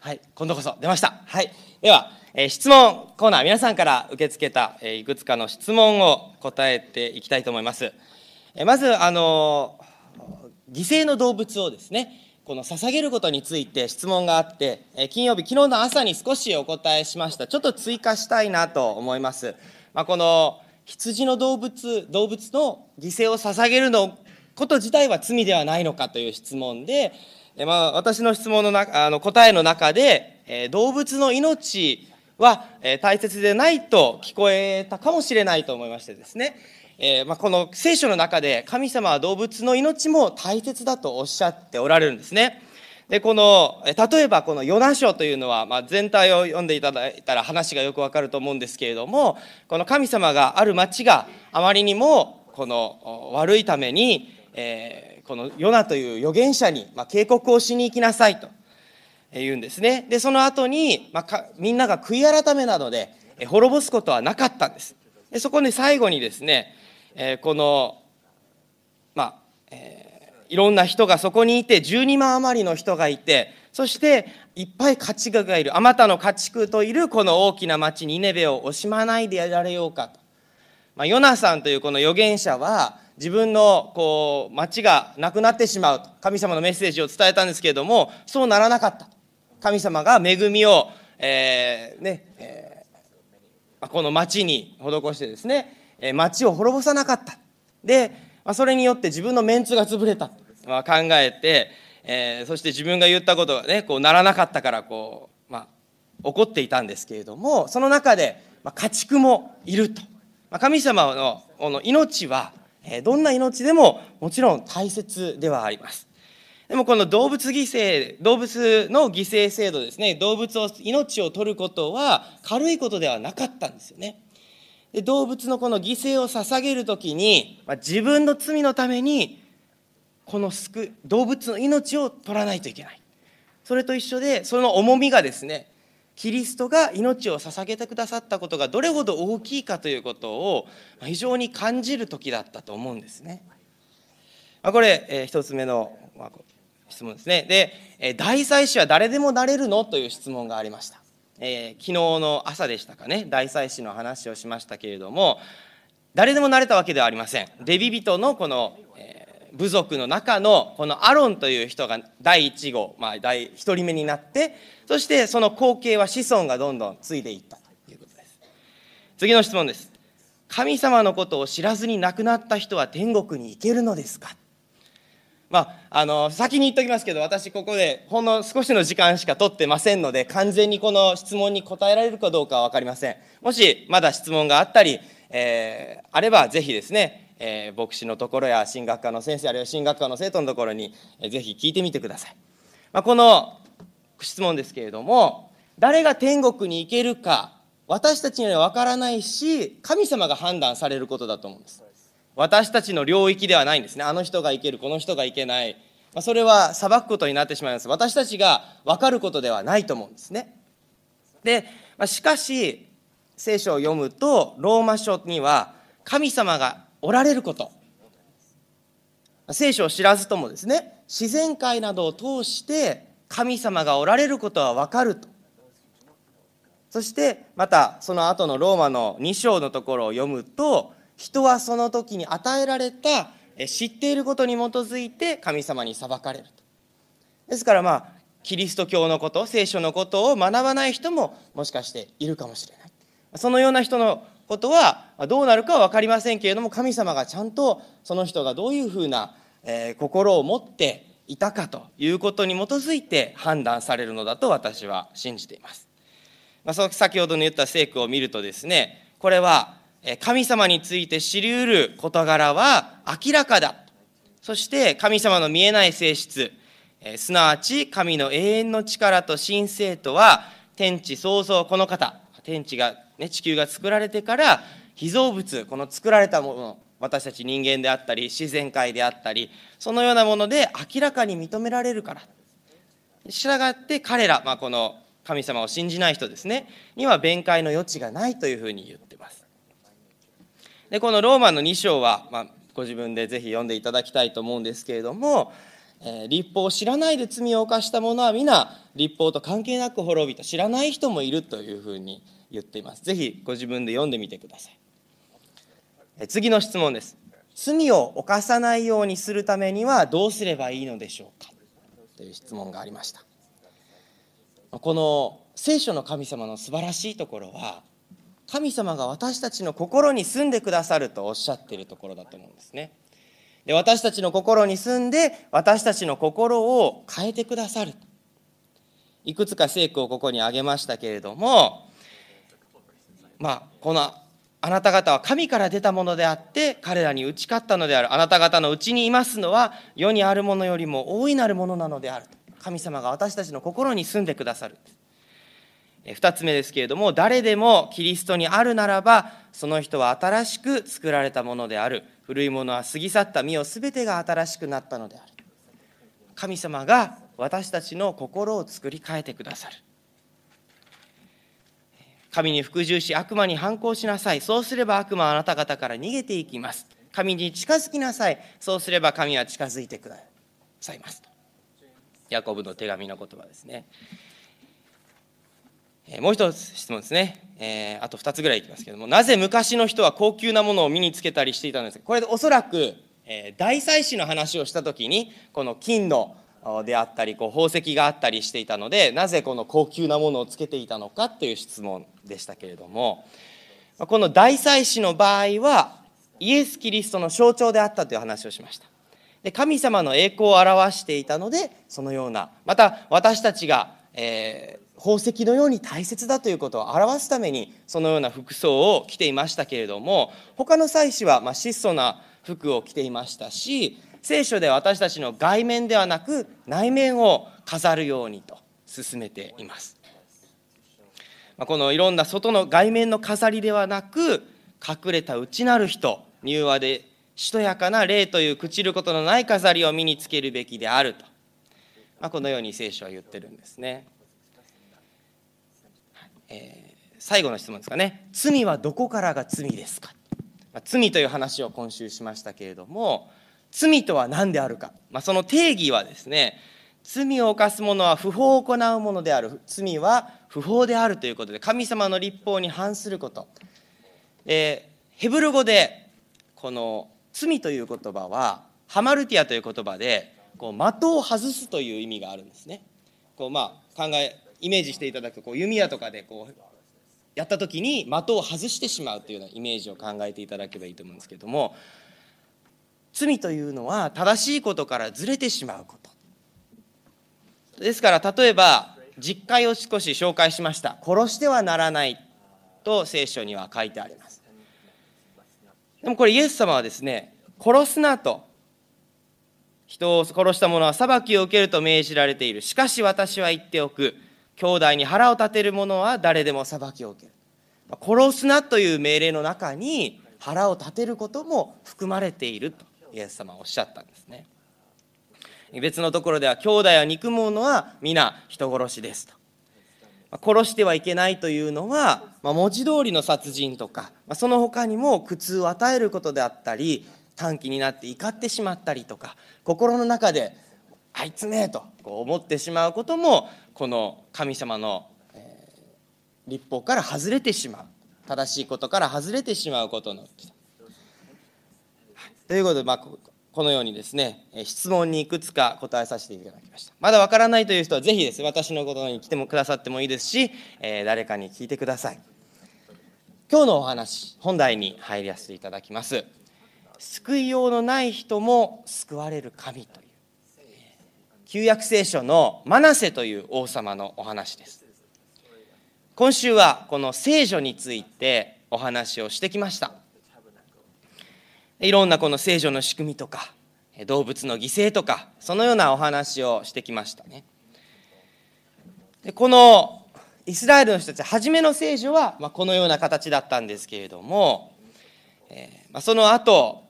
はい、今度こそ出ました。はい、では、えー質問コーナー、皆さんから受け付けた、えーいくつかの質問を答えていきたいと思います。えーまず、あの犠牲の動物をですね、この捧げることについて質問があって、え金曜日、昨日の朝に少しお答えしました。ちょっと追加したいなと思います。まあ、この羊の動物、動物の犠牲を捧げるのこと自体は罪ではないのかという質問で、えまあ、私の質問のなあの答えの中で、えー動物の命は、えー大切でないと聞こえたかもしれないと思いましてですね、えーまあ、この聖書の中で神様は動物の命も大切だとおっしゃっておられるんですね。でこの例えばこのヨナ書というのは、まあ、全体を読んでいただいたら話がよくわかると思うんですけれどもこの神様がある町があまりにもこの悪いために、えーこのヨナという預言者に、まあ、警告をしに行きなさいと言うんですね。で、その後に、まあ、かみんなが悔い改めなどで滅ぼすことはなかったんです。でそこに最後にですね、えーこの、まあ、えーいろんな人がそこにいて、12万余りの人がいて、そしていっぱい家畜がいる、あまたの家畜といるこの大きな町ニネベを惜しまないでやられようかと。まあ、ヨナさんというこの預言者は自分のこう町がなくなってしまうと神様のメッセージを伝えたんですけれどもそうならなかった。神様が恵みを、えーねえーこの町に施してですね町を滅ぼさなかった。で、それによって自分のメンツが潰れた、まあ、考えて、えーそして自分が言ったことがねこうならなかったからこう、まあ、怒っていたんですけれどもその中で、まあ、家畜もいると。ま神様のこの命は、どんな命でももちろん大切ではあります。でもこの動物犠牲、動物の犠牲制度ですね、動物を、命を取ることは軽いことではなかったんですよね。で動物のこの犠牲を捧げるときに、まあ自分の罪のために、この救動物の命を取らないといけない。それと一緒で、その重みがですね、キリストが命を捧げてくださったことがどれほど大きいかということを非常に感じる時だったと思うんですね。これ、えー一つ目の、質問ですね。で、え大祭司は誰でもなれるのという質問がありました。えー昨日の朝でしたかね、大祭司の話をしましたけれども、誰でもなれたわけではありません。レビ人のこの、部族の中のこのアロンという人が第一号、まあ、第一人目になって、そしてその後継は子孫がどんどん継いでいったということです。次の質問です。神様のことを知らずに亡くなった人は天国に行けるのですか？まあ、あの先に言っておきますけど私ここでほんの少しの時間しか取ってませんので完全にこの質問に答えられるかどうかは分かりませんもしまだ質問があったり、えーあればぜひですね、えー牧師のところや進学科の先生あるいは進学科の生徒のところに、えーぜひ聞いてみてください、まあ、この質問ですけれども誰が天国に行けるか私たちには分からないし神様が判断されることだと思うんです私たちの領域ではないんですね。あの人がいける、この人がいけない。まあ、それは裁くことになってしまいます。私たちが分かることではないと思うんですね。で、まあ、しかし、聖書を読むと、ローマ書には神様がおられること。聖書を知らずともですね、自然界などを通して神様がおられることは分かると。そしてまたその後のローマの2章のところを読むと人はその時に与えられた知っていることに基づいて神様に裁かれるとですからまあキリスト教のこと聖書のことを学ばない人ももしかしているかもしれないそのような人のことはどうなるかは分かりませんけれども神様がちゃんとその人がどういうふうなえ心を持っていたかということに基づいて判断されるのだと私は信じています。まあ、先ほどの言った聖句を見るとですねこれは神様について知り得る事柄は明らかだ。そして神様の見えない性質。すなわち神の永遠の力と神聖とは天地創造この方。天地が、ね、地球が作られてから被造物この作られたもの私たち人間であったり自然界であったりそのようなもので明らかに認められるから。従って彼ら、まあ、この神様を信じない人ですねには弁解の余地がないというふうに言ってます。でこのローマの2章は、まあ、ご自分でぜひ読んでいただきたいと思うんですけれどもえー、立法を知らないで罪を犯した者は皆立法と関係なく滅びと知らない人もいるというふうに言っています。ぜひご自分で読んでみてください、次の質問です。罪を犯さないようにするためにはどうすればいいのでしょうか？という質問がありました。この聖書の神様の素晴らしいところは神様が私たちの心に住んでくださるとおっしゃっているところだと思うんですね。で私たちの心に住んで私たちの心を変えてくださるいくつか聖句をここに挙げましたけれどもまあこのあなた方は神から出たものであって彼らに打ち勝ったのである。あなた方のうちにいますのは世にあるものよりも大いなるものなのである神様が私たちの心に住んでくださる2つ目ですけれども誰でもキリストにあるならばその人は新しく作られたものである。古いものは過ぎ去った身を全てが新しくなったのである。神様が私たちの心を作り変えてくださる。神に服従し悪魔に反抗しなさい。そうすれば悪魔はあなた方から逃げていきます。神に近づきなさい。そうすれば神は近づいてくださいます。とヤコブの手紙の言葉ですね。もう一つ質問ですね、えー、あと2つぐらいいきますけども。なぜ昔の人は高級なものを身につけたりしていたんですか。これでおそらく、えー、大祭司の話をした時にこの金のであったりこう宝石があったりしていたのでなぜこの高級なものをつけていたのかという質問でしたけれどもこの大祭司の場合はイエス・キリストの象徴であったという話をしました。で神様の栄光を表していたのでそのようなまた私たちが、えー、宝石のように大切だということを表すためにそのような服装を着ていましたけれども他の祭司はま質素な服を着ていましたし聖書で私たちの外面ではなく内面を飾るようにと進めています。このいろんな外の外面の飾りではなく隠れた内なる人柔和でしとやかな霊という朽ちることのない飾りを身につけるべきであると、まあ、このように聖書は言ってるんですね。えー、最後の質問ですかね罪はどこからが罪ですか、まあ、罪という話を今週しましたけれども罪とは何であるか、まあ、その定義はですね罪を犯す者は不法を行うものである。罪は不法であるということで神様の立法に反すること、えー、ヘブル語でこの罪という言葉はハマルティアという言葉でこう的を外すという意味があるんですね。こうまあ考えイメージしていただくこう弓矢とかでこうやった時に的を外してしまうというようなイメージを考えていただけばいいと思うんですけども罪というのは正しいことからずれてしまうこと。ですから例えば実会を少し紹介しました。殺してはならないと聖書には書いてあります。でもこれイエス様はですね殺すなと。人を殺した者は裁きを受けると命じられている。しかし私は言っておく。兄弟に腹を立てる者は誰でも裁きを受ける。殺すなという命令の中に腹を立てることも含まれていると。イエス様はおっしゃったんですね。別のところでは兄弟は憎む者は皆人殺しですと。殺してはいけないというのは、まあ、文字通りの殺人とか、まあ、その他にも苦痛を与えることであったり短気になって怒ってしまったりとか心の中であいつめとこう思ってしまうこともこの神様の、えー、立法から外れてしまう正しいことから外れてしまうことのということで、まあ、このようにですね質問にいくつか答えさせていただきました。まだわからないという人はぜひです。ね私のことに来てもくださってもいいですし、えー、誰かに聞いてください。今日のお話本題に入りさせていただきます。救いようのない人も救われる神という。旧約聖書のマナセという王様のお話です。今週はこの聖書についてお話をしてきました。いろんなこの聖書の仕組みとか動物の犠牲とかそのようなお話をしてきましたねでこのイスラエルの人たち初めの聖書は、まこのような形だったんですけれども、えーまその後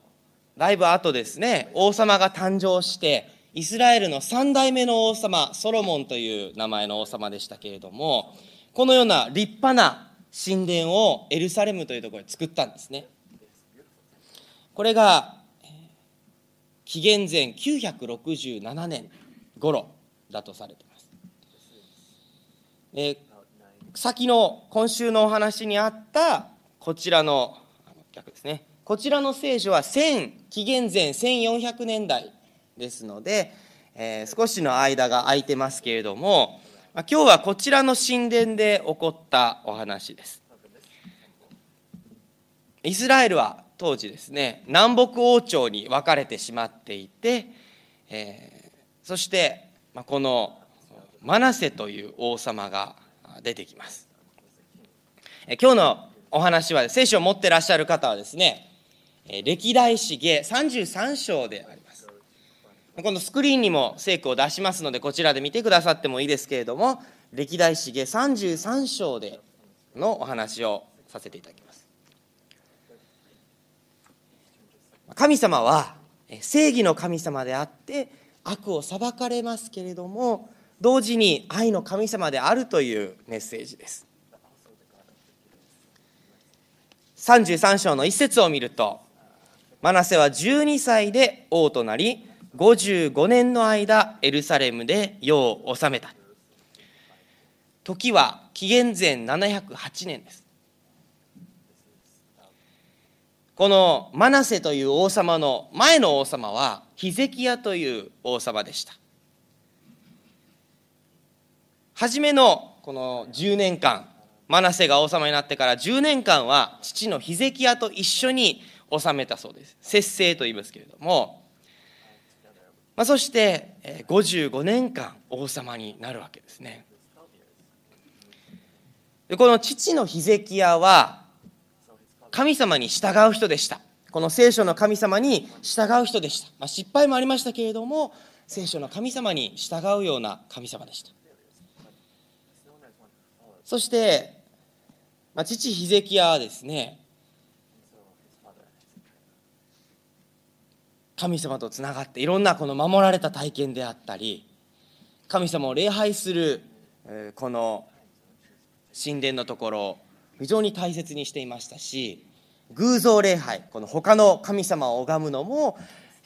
だいぶ後ですね王様が誕生してイスラエルの3代目の王様、ソロモンという名前の王様でしたけれども、このような立派な神殿をエルサレムというところで作ったんですね。これが、紀元前967年頃だとされています。え先の今週のお話にあったこちらの逆ですねこちらの聖書は紀元前1400年代ですので、えー、少しの間が空いてますけれども、まあ、今日はこちらの神殿で起こったお話ですイスラエルは当時ですね南北王朝に分かれてしまっていて、えー、そして、ま、このマナセという王様が出てきます。今日のお話は聖書を持ってらっしゃる方はですね歴代史下33章であります。このスクリーンにも聖句を出しますのでこちらで見てくださってもいいですけれども歴代史下33章でのお話をさせていただきます。神様は正義の神様であって悪を裁かれますけれども同時に愛の神様であるというメッセージです。33章の一節を見るとマナセは12歳で王となり55年の間エルサレムで世を治めた。時は紀元前708年です。このマナセという王様の前の王様はヒゼキヤという王様でした。初めのこの10年間マナセが王様になってから10年間は父のヒゼキヤと一緒に治めたそうです。節制と言いますけれども、まあ、そして55年間王様になるわけですね。でこの父のヒゼキヤは神様に従う人でした。この聖書の神様に従う人でした、まあ、失敗もありましたけれども聖書の神様に従うような神様でした。そして、まあ、父ヒゼキヤはですね神様とつながっていろんなこの守られた体験であったり神様を礼拝するこの神殿のところ非常に大切にしていましたし偶像礼拝この他の神様を拝むのも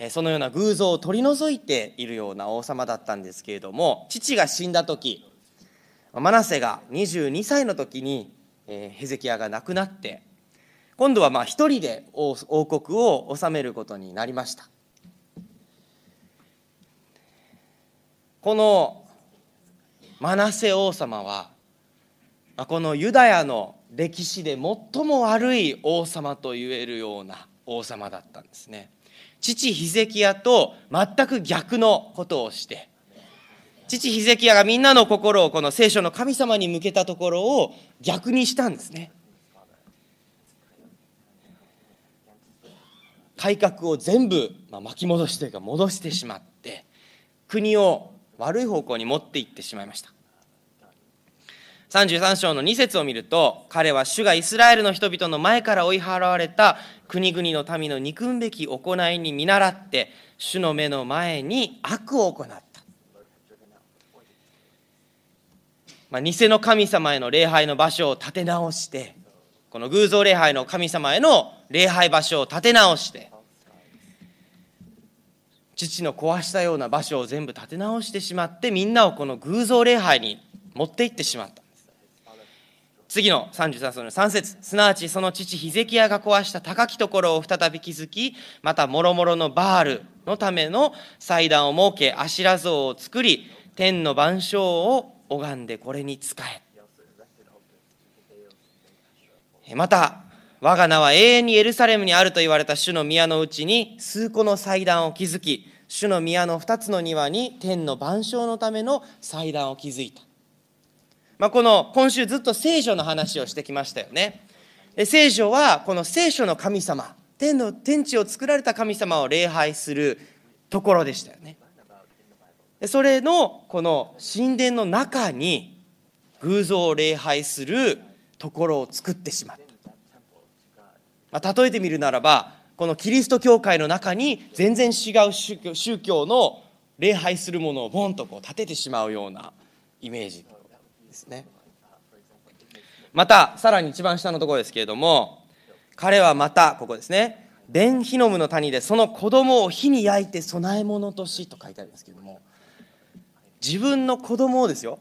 そのような偶像を取り除いているような王様だったんですけれども父が死んだ時マナセが22歳の時にヘゼキヤが亡くなって今度はまあ一人で王国を治めることになりました。このマナセ王様はこのユダヤの歴史で最も悪い王様と言えるような王様だったんですね父ヒゼキヤと全く逆のことをして父ヒゼキヤがみんなの心をこの聖書の神様に向けたところを逆にしたんですね。改革を全部巻き戻しというか戻してしまって国を悪い方向に持っていってしまいました33章の2節を見ると彼は主がイスラエルの人々の前から追い払われた国々の民の憎むべき行いに見習って主の目の前に悪を行った。まあ、偽の神様への礼拝の場所を立て直してこの偶像礼拝の神様への礼拝場所を立て直して父の壊したような場所を全部立て直してしまってみんなをこの偶像礼拝に持っていってしまった。次の33章の3節。すなわちその父ヒゼキヤが壊した高きところを再び築きまたもろもろのバールのための祭壇を設けアシラ像を作り天の万象を拝んでこれに仕え。また我が名は永遠にエルサレムにあると言われた主の宮のうちに数個の祭壇を築き主の宮の2つの庭に天の万象のための祭壇を築いた、まあ、この今週ずっと聖書の話をしてきましたよね。聖書はこの聖書の神様天の天地を作られた神様を礼拝するところでしたよね。それのこの神殿の中に偶像を礼拝するところを作ってしまった、まあ、例えてみるならばこのキリスト教会の中に全然違う宗教の礼拝するものをボンとこう立ててしまうようなイメージ。ですね。またさらに一番下のところですけれども彼はまたここですね。ベンヒノムの谷でその子供を火に焼いて供え物としと書いてありますけれども自分の子供をですよ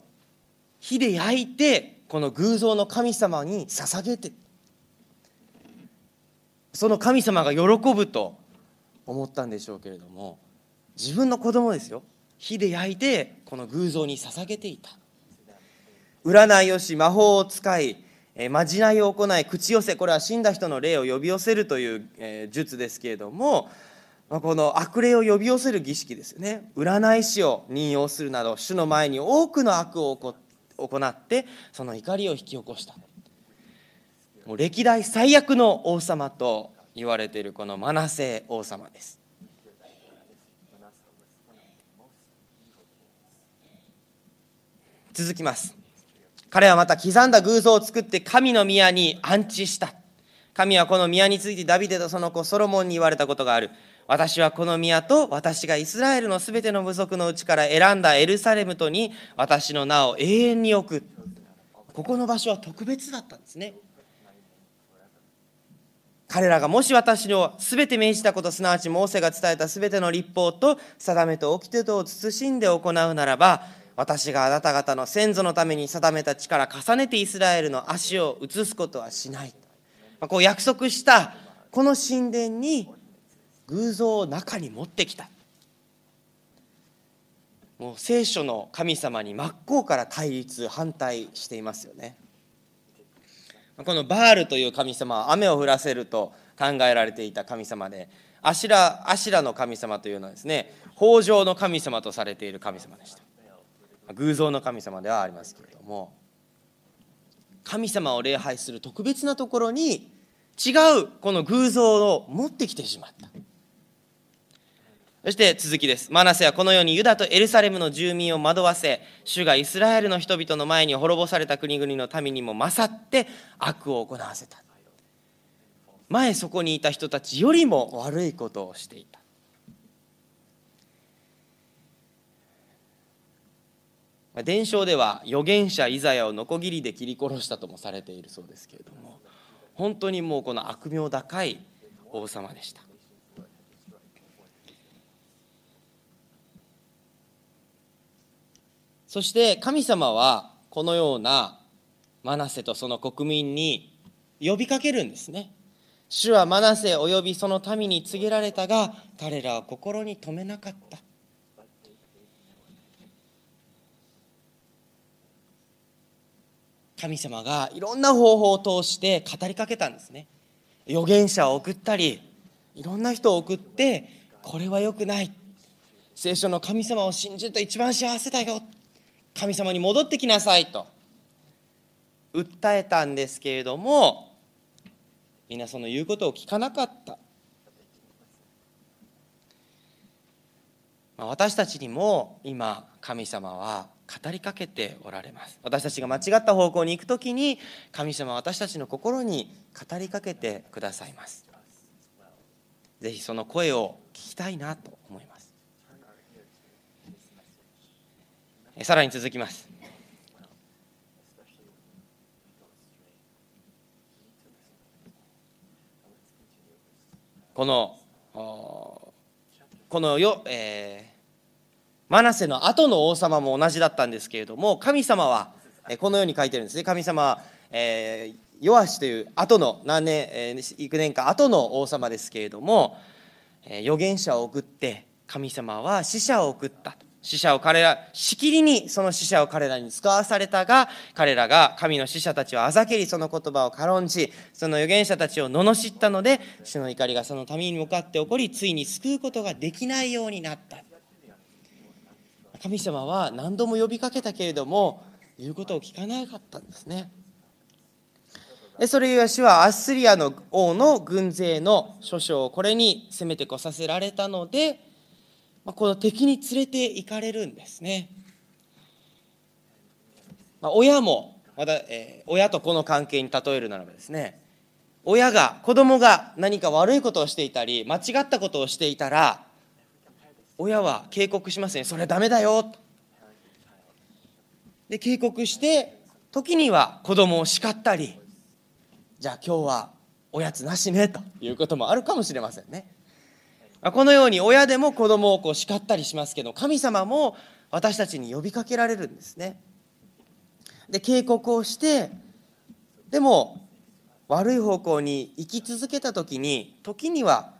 火で焼いてこの偶像の神様に捧げてその神様が喜ぶと思ったんでしょうけれども自分の子供ですよ火で焼いてこの偶像に捧げていた。占いをし魔法を使いまじないを行い口寄せこれは死んだ人の霊を呼び寄せるという術ですけれどもこの悪霊を呼び寄せる儀式ですよね。占い師を任用するなど主の前に多くの悪を行ってその怒りを引き起こした。もう歴代最悪の王様と言われているこのマナセ王様です。続きます。彼はまた刻んだ偶像を作って神の宮に安置した。神はこの宮についてダビデとその子ソロモンに言われたことがある。私はこの宮と私がイスラエルのすべての部族のうちから選んだエルサレムとに私の名を永遠に置く。ここの場所は特別だったんですね。彼らがもし私の全て命じたことすなわちモーセが伝えた全ての立法と定めと掟とを慎んで行うならば私があなた方の先祖のために定めた力重ねてイスラエルの足を移すことはしない。こう約束したこの神殿に偶像を中に持ってきた。もう聖書の神様に真っ向から対立反対していますよね。このバールという神様は雨を降らせると考えられていた神様でアシラアシラの神様というのはですね豊穣の神様とされている神様でした。偶像の神様ではありますけれども神様を礼拝する特別なところに違うこの偶像を持ってきてしまったそして続きです。マナセはこのようにユダとエルサレムの住民を惑わせ、主がイスラエルの人々の前に滅ぼされた国々の民にも勝って悪を行わせた。前そこにいた人たちよりも悪いことをしていた。伝承では預言者イザヤをノコギリで切り殺したともされているそうですけれども本当にもうこの悪名高い王様でしたそして神様はこのようなマナセとその国民に呼びかけるんですね。主はマナセ及びその民に告げられたが彼らは心に留めなかった。神様がいろんな方法を通して語りかけたんですね。預言者を送ったりいろんな人を送ってこれは良くない。聖書の神様を信じると一番幸せだよ。神様に戻ってきなさいと。訴えたんですけれどもみんなその言うことを聞かなかった。私たちにも今神様は語りかけておられます。私たちが間違った方向に行く時に神様は私たちの心に語りかけてくださいます。ぜひその声を聞きたいなと思います。さらに続きます。このこのよ、えー、マナセの後の王様も同じだったんですけれども神様はこのように書いてるんですね神様は、えー、ヨアシという後の何年、えー、幾年か後の王様ですけれども、えー、預言者を送って神様は死者を送った死者を彼ら、しきりにその死者を彼らに使わされたが、彼らが神の死者たちをあざけりその言葉を軽んじ、その預言者たちを罵ったので、主の怒りがその民に向かって起こり、ついに救うことができないようになった。神様は何度も呼びかけたけれども、言うことを聞かなかったんですね。それゆえ主はアッスリアの王の軍勢の諸将をこれに攻めてこさせられたので、この敵に連れて行かれるんですね。親もまた、え、親と子の関係に例えるならばですね親が子供が何か悪いことをしていたり間違ったことをしていたら親は警告しますねそれダメだよで警告して時には子供を叱ったりじゃあ今日はおやつなしねということもあるかもしれませんね。このように親でも子供をこう叱ったりしますけど神様も私たちに呼びかけられるんですね。で警告をしてでも悪い方向に生き続けた時に時には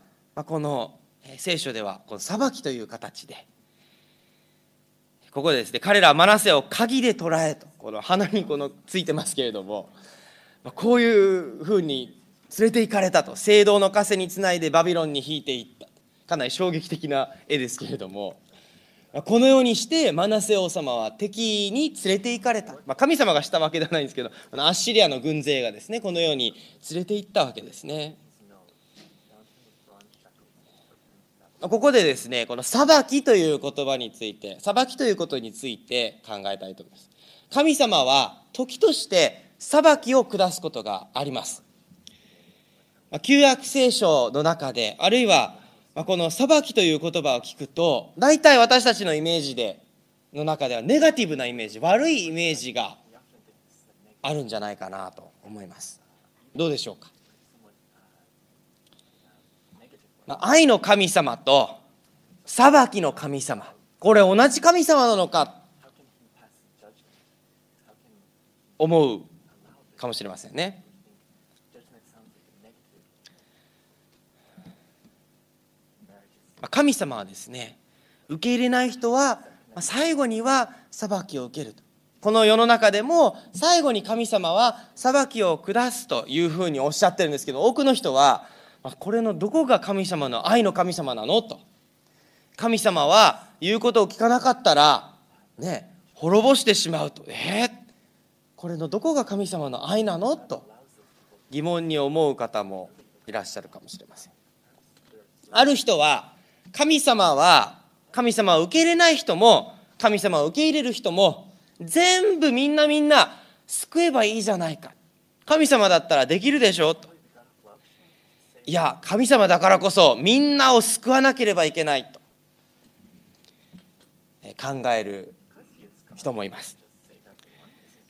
この聖書ではこの裁きという形でここでですね彼らはマナセを鍵で捕らえとこの鼻にこのついてますけれどもこういうふうに連れて行かれたと聖堂の枷につないでバビロンに引いていった。かなり衝撃的な絵ですけれどもこのようにしてマナセ王様は敵に連れて行かれた、まあ、神様がしたわけではないんですけどアッシリアの軍勢がですねこのように連れて行ったわけですね。ここでですねこの裁きという言葉について裁きということについて考えたいと思います。神様は時として裁きを下すことがあります。旧約聖書の中であるいはこの裁きという言葉を聞くと大体私たちのイメージでの中ではネガティブなイメージ悪いイメージがあるんじゃないかなと思います。どうでしょうか？愛の神様と裁きの神様。これ同じ神様なのか思うかもしれませんね。神様はですね受け入れない人は最後には裁きを受けると。この世の中でも最後に神様は裁きを下すというふうにおっしゃってるんですけど多くの人はこれのどこが神様の愛の神様なの？と。神様は言うことを聞かなかったらね滅ぼしてしまうと。えー、これのどこが神様の愛なの？と。疑問に思う方もいらっしゃるかもしれません。ある人は神様は神様を受け入れない人も神様を受け入れる人も全部みんなみんな救えばいいじゃないか。神様だったらできるでしょ？と。いや神様だからこそみんなを救わなければいけないと考える人もいます。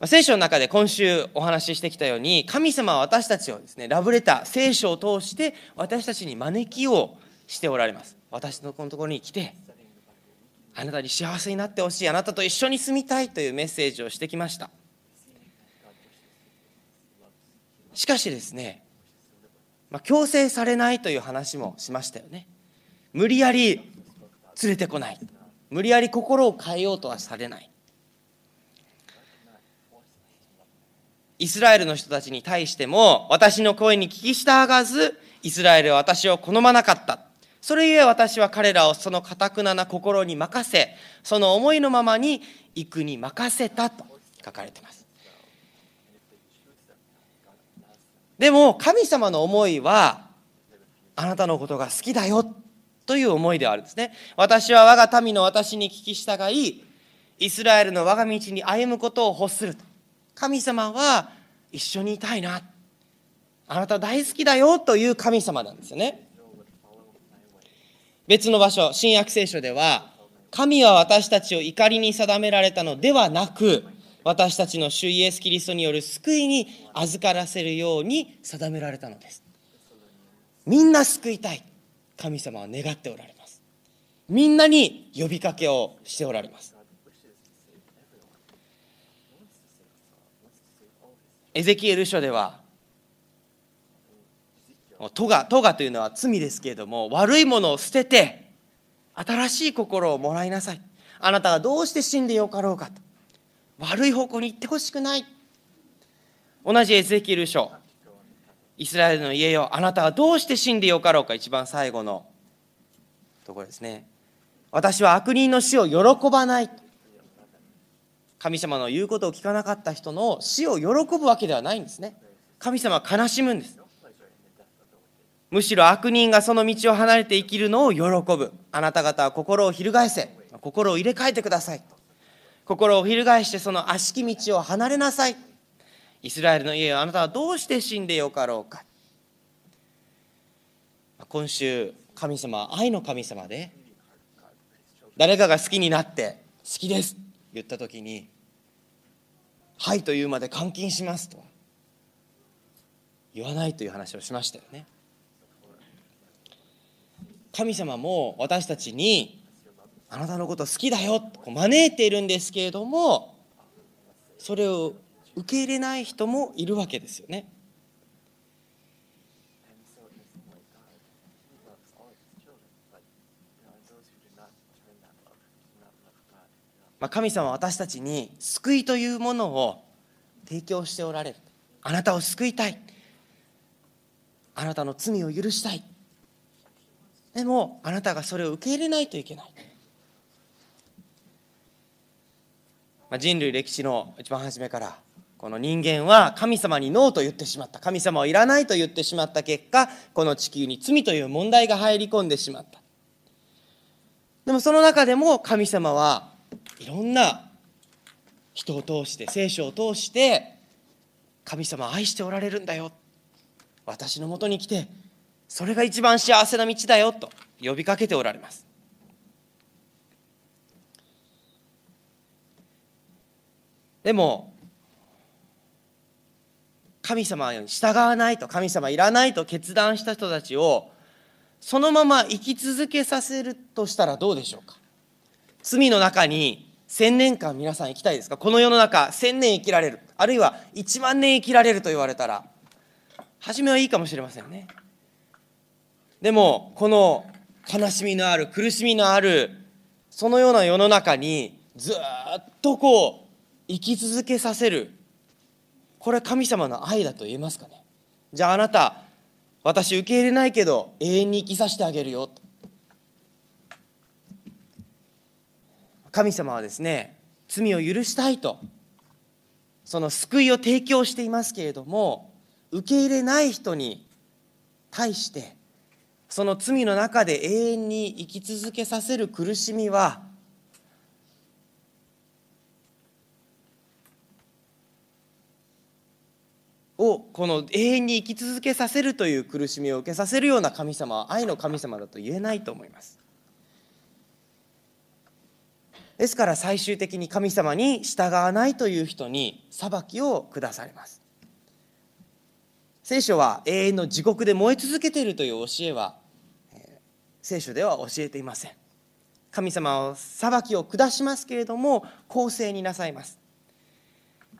聖書の中で今週お話ししてきたように神様は私たちをですねラブレター聖書を通して私たちに招きをしておられます。私のこのところに来てあなたに幸せになってほしいあなたと一緒に住みたいというメッセージをしてきました。しかしですね、まあ、強制されないという話もしましたよね。無理やり連れてこない。無理やり心を変えようとはされない。イスラエルの人たちに対しても私の声に聞き従わずイスラエルは私を好まなかった。それゆえ私は彼らをそのかたくなな心に任せ、その思いのままに行くに任せたと書かれています。でも神様の思いはあなたのことが好きだよという思いではあるんですね。私は我が民の私に聞き従い、イスラエルの我が道に歩むことを欲すると。神様は一緒にいたいな。あなた大好きだよという神様なんですよね。別の場所、新約聖書では、神は私たちを怒りに定められたのではなく、私たちの主イエス・キリストによる救いに預からせるように定められたのです。みんな救いたい。神様は願っておられます。みんなに呼びかけをしておられます。エゼキエル書ではトガ、トガというのは罪ですけれども、悪いものを捨てて、新しい心をもらいなさい。あなたがどうして死んでよかろうかと。悪い方向に行ってほしくない。同じエゼキエル書。イスラエルの家よ、あなたはどうして死んでよかろうか。一番最後のところですね。私は悪人の死を喜ばない。神様の言うことを聞かなかった人の死を喜ぶわけではないんですね。神様は悲しむんです。むしろ悪人がその道を離れて生きるのを喜ぶ。あなた方は心を翻せ。心を入れ替えてください。心を翻してその悪しき道を離れなさい。イスラエルの家をあなたはどうして死んでよかろうか。今週、神様は愛の神様で、誰かが好きになって好きです言った時に、はいと言うまで監禁しますと。言わないという話をしましたよね神様も私たちにあなたのこと好きだよと招いているんですけれどもそれを受け入れない人もいるわけですよね。まあ、神様は私たちに救いというものを提供しておられる。あなたを救いたい。あなたの罪を許したい。でもあなたがそれを受け入れないといけない、まあ、人類歴史の一番初めからこの人間は神様にノーと言ってしまった。神様はいらないと言ってしまった結果この地球に罪という問題が入り込んでしまった。でもその中でも神様はいろんな人を通して聖書を通して神様愛しておられるんだよ。私のもとに来てそれが一番幸せな道だよと呼びかけておられます。でも神様に従わないと神様いらないと決断した人たちをそのまま生き続けさせるとしたらどうでしょうか？罪の中に千年間皆さん生きたいですか？この世の中千年生きられる。あるいは一万年生きられると言われたら初めはいいかもしれませんね。でもこの悲しみのある苦しみのあるそのような世の中にずっとこう生き続けさせる。これは神様の愛だと言えますかね。じゃああなた私受け入れないけど永遠に生きさせてあげるよ。と神様はですね罪を許したいと。その救いを提供していますけれども受け入れない人に対してその罪の中で永遠に生き続けさせる苦しみはをこの永遠に生き続けさせるという苦しみを受けさせるような神様は愛の神様だと言えないと思います。ですから最終的に神様に従わないという人に裁きを下されます。聖書は永遠の地獄で燃え続けているという教えは聖書では教えていません。神様は裁きを下しますけれども公正になさいます。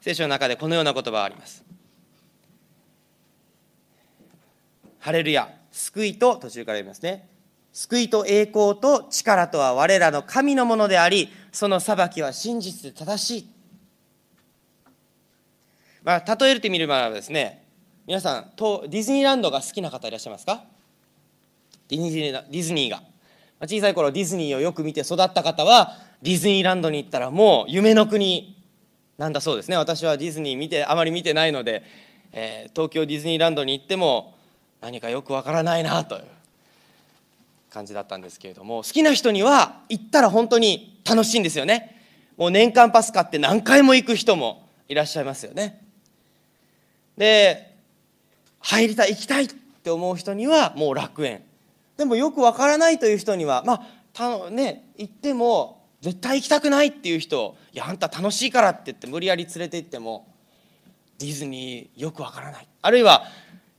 聖書の中でこのような言葉があります。ハレルヤ救いと途中から読みますね救いと栄光と力とは我らの神のものでありその裁きは真実で正しい。まあ、例えてみればですね、皆さん、ディズニーランドが好きな方いらっしゃいますか？ディズニーディズニーが。小さい頃ディズニーをよく見て育った方は、ディズニーランドに行ったらもう夢の国なんだそうですね。私はディズニー見て、あまり見てないので、えー、東京ディズニーランドに行っても何かよくわからないなという感じだったんですけれども好きな人には行ったら本当に楽しいんですよね。もう年間パス買って何回も行く人もいらっしゃいますよね。で入りたい行きたいって思う人にはもう楽園。でもよくわからないという人にはまあたね行っても絶対行きたくないっていう人いやあんた楽しいからって言って無理やり連れて行ってもディズニーよくわからない。あるいは、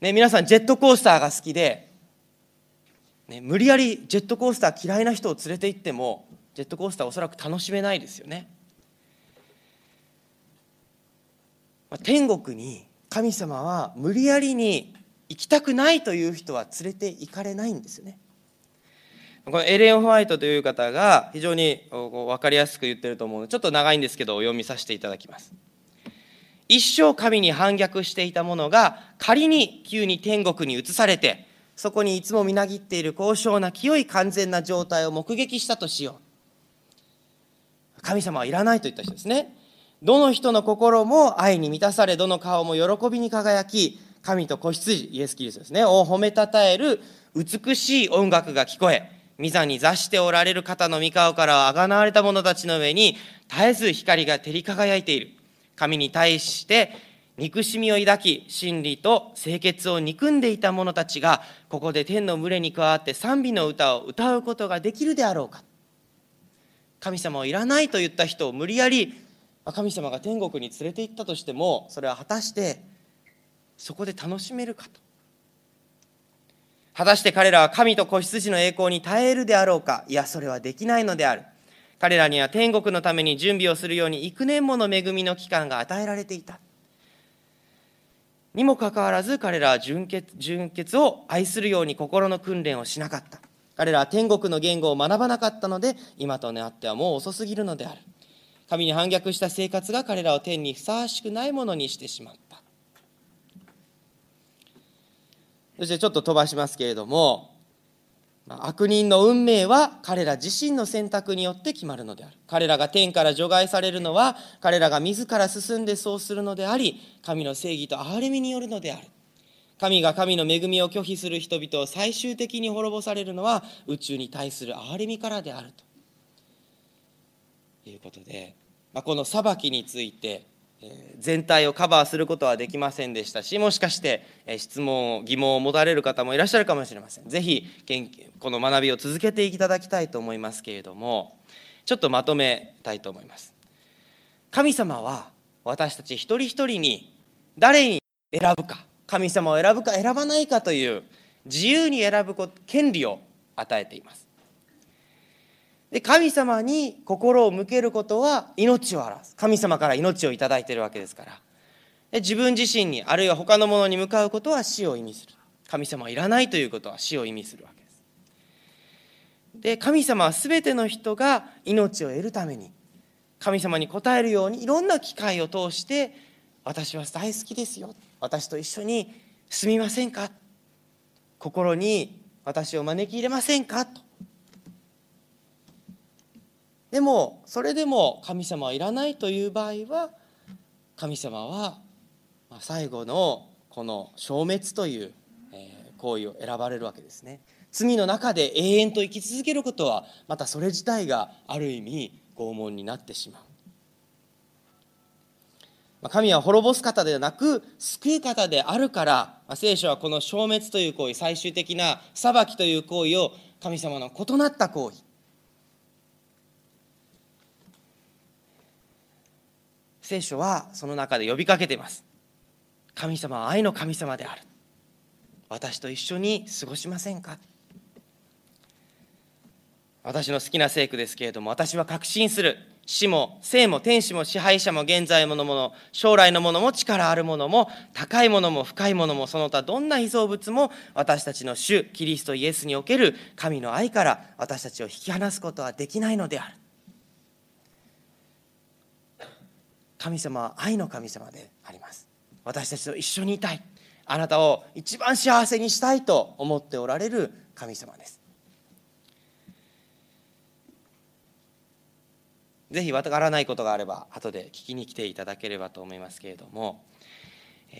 ね、皆さんジェットコースターが好きでね、無理やりジェットコースター嫌いな人を連れて行ってもジェットコースターおそらく楽しめないですよね。天国に神様は無理やりに行きたくないという人は連れて行かれないんですよね。このエレン・ホワイトという方が非常に分かりやすく言ってると思うのでちょっと長いんですけどお読みさせていただきます。一生神に反逆していた者が仮に急に天国に移されてそこにいつもみなぎっている高尚な清い完全な状態を目撃したとしよう。神様はいらないと言った人ですね。どの人の心も愛に満たされ、どの顔も喜びに輝き、神と子羊、イエス・キリストですね、を褒めたたえる美しい音楽が聞こえ、御座に座しておられる方の御顔からはあがなわれた者たちの上に絶えず光が照り輝いている。神に対して憎しみを抱き、真理と清潔を憎んでいた者たちが、ここで天の群れに加わって賛美の歌を歌うことができるであろうか。神様はいらないと言った人を無理やり神様が天国に連れて行ったとしても、それは果たしてそこで楽しめるかと。果たして彼らは神と子羊の栄光に耐えるであろうか。いやそれはできないのである。彼らには天国のために準備をするように幾年もの恵みの期間が与えられていた。にもかかわらず彼らは純潔純潔を愛するように心の訓練をしなかった。彼らは天国の言語を学ばなかったので今となってはもう遅すぎるのである。神に反逆した生活が彼らを天にふさわしくないものにしてしまった。そしてちょっと飛ばしますけれども悪人の運命は彼ら自身の選択によって決まるのである。彼らが天から除外されるのは彼らが自ら進んでそうするのであり神の正義と憐れみによるのである。神が神の恵みを拒否する人々を最終的に滅ぼされるのは宇宙に対する憐れみからであるということで、まあ、この裁きについて全体をカバーすることはできませんでしたしもしかして質問を疑問を持たれる方もいらっしゃるかもしれません。ぜひこの学びを続けていただきたいと思いますけれどもちょっとまとめたいと思います。神様は私たち一人一人に誰に選ぶか神様を選ぶか選ばないかという自由に選ぶ権利を与えています。で神様に心を向けることは命を表す。神様から命を頂いているわけですから。で自分自身にあるいは他のものに向かうことは死を意味する。神様はいらないということは死を意味するわけです。で神様は全ての人が命を得るために神様に応えるようにいろんな機会を通して私は大好きですよ。私と一緒に住みませんか？心に私を招き入れませんか？と。でもそれでも神様はいらないという場合は神様は最後のこの消滅という行為を選ばれるわけですね。罪の中で永遠と生き続けることはまたそれ自体がある意味拷問になってしまう。神は滅ぼす方ではなく救う方であるから聖書はこの消滅という行為最終的な裁きという行為を神様の異なった行為聖書はその中で呼びかけています。神様は愛の神様である。私と一緒に過ごしませんか？私の好きな聖句ですけれども私は確信する。死も生も天使も支配者も現在ものもの将来のものも力あるものも高いものも深いものもその他どんな被造物も私たちの主キリストイエスにおける神の愛から私たちを引き離すことはできないのである。神様は愛の神様であります。私たちと一緒にいたい。あなたを一番幸せにしたいと思っておられる神様です。ぜひわからないことがあれば後で聞きに来ていただければと思いますけれども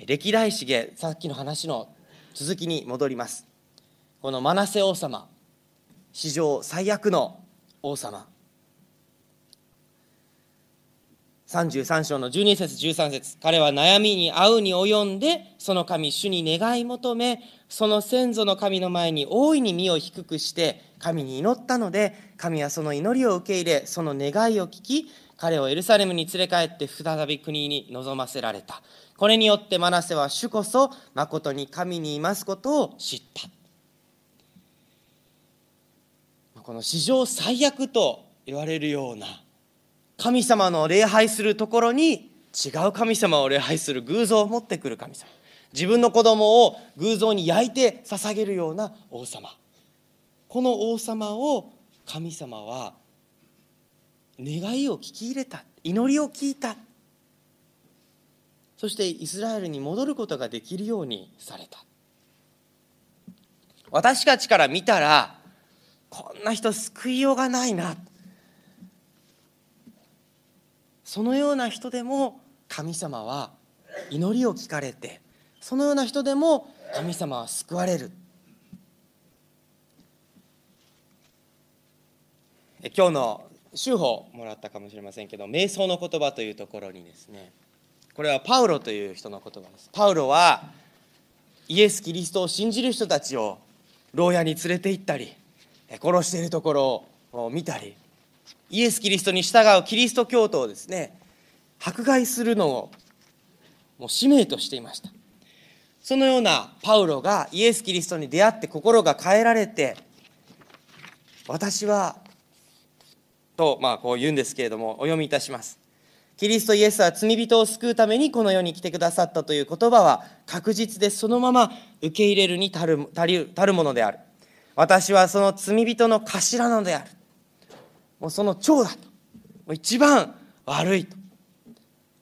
歴代史下さっきの話の続きに戻ります。このマナセ王様史上最悪の王様。33章の12節13節彼は悩みに遭うに及んでその神主に願い求めその先祖の神の前に大いに身を低くして神に祈ったので神はその祈りを受け入れその願いを聞き彼をエルサレムに連れ帰って再び国に臨ませられた。これによってマナセは主こそ誠に神にいますことを知ったこの史上最悪と言われるような神様の礼拝するところに違う神様を礼拝する偶像を持ってくる神様。自分の子供を偶像に焼いて捧げるような王様。この王様を神様は願いを聞き入れた。祈りを聞いた。そしてイスラエルに戻ることができるようにされた。私たちから見たらこんな人救いようがないな。そのような人でも神様は祈りを聞かれてそのような人でも神様は救われる。今日の修法もらったかもしれませんけど瞑想の言葉というところにですねこれはパウロという人の言葉です。パウロはイエス・キリストを信じる人たちを牢屋に連れて行ったり殺しているところを見たりイエス・キリストに従うキリスト教徒をですね迫害するのをもう使命としていました。そのようなパウロがイエス・キリストに出会って心が変えられて私はとまあこう言うんですけれどもお読みいたします。キリストイエスは罪人を救うためにこの世に来てくださったという言葉は確実でそのまま受け入れるに足る足るものである。私はその罪人の頭なのである。もうその長だと。もう一番悪いと。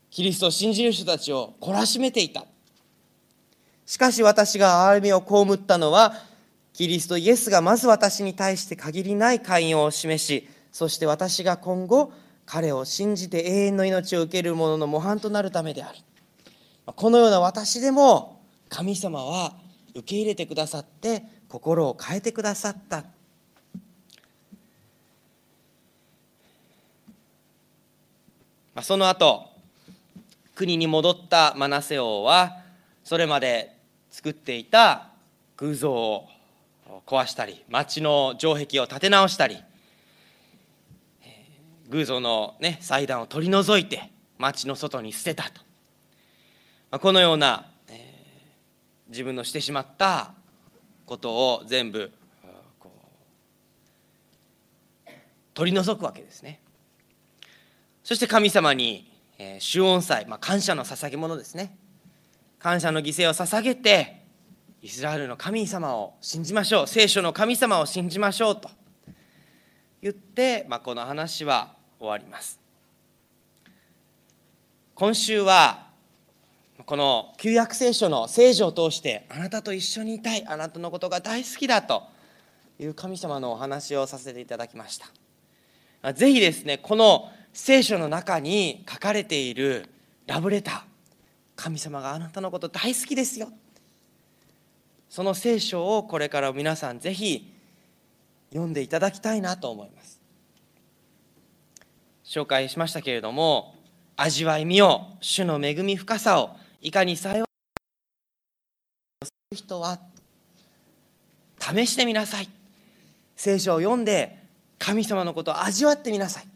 キリストを信じる人たちを懲らしめていた。しかし私が憐れみを被ったのはキリストイエスがまず私に対して限りない寛容を示しそして私が今後彼を信じて永遠の命を受ける者の模範となるためである。このような私でも神様は受け入れてくださって心を変えてくださった。その後国に戻ったマナセ王はそれまで作っていた偶像を壊したり町の城壁を建て直したり偶像の、ね、祭壇を取り除いて町の外に捨てたと。このような、自分のしてしまったことを全部取り除くわけですね。そして神様に、えー、主恩祭、まあ、感謝の捧げ物ですね。感謝の犠牲を捧げてイスラエルの神様を信じましょう。聖書の神様を信じましょうと言って、まあ、この話は終わります。今週はこの旧約聖書の聖書を通してあなたと一緒にいたいあなたのことが大好きだという神様のお話をさせていただきました。ぜひですねこの聖書の中に書かれているラブレター。神様があなたのこと大好きですよ。その聖書をこれから皆さんぜひ読んでいただきたいなと思います。紹介しましたけれども味わいみよ主の恵み深さをいかに幸い人は試してみなさい。聖書を読んで神様のことを味わってみなさい。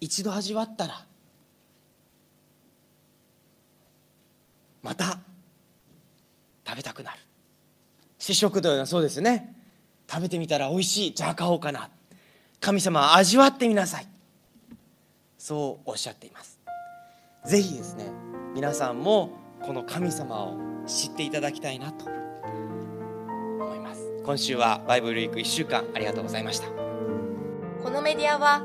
一度味わったらまた食べたくなる。試食というのはそうですね。食べてみたらおいしい。じゃあ買おうかな。神様味わってみなさい。そうおっしゃっています。ぜひですね皆さんもこの神様を知っていただきたいなと思います。今週はバイブルウィーク1週間ありがとうございました。このメディアは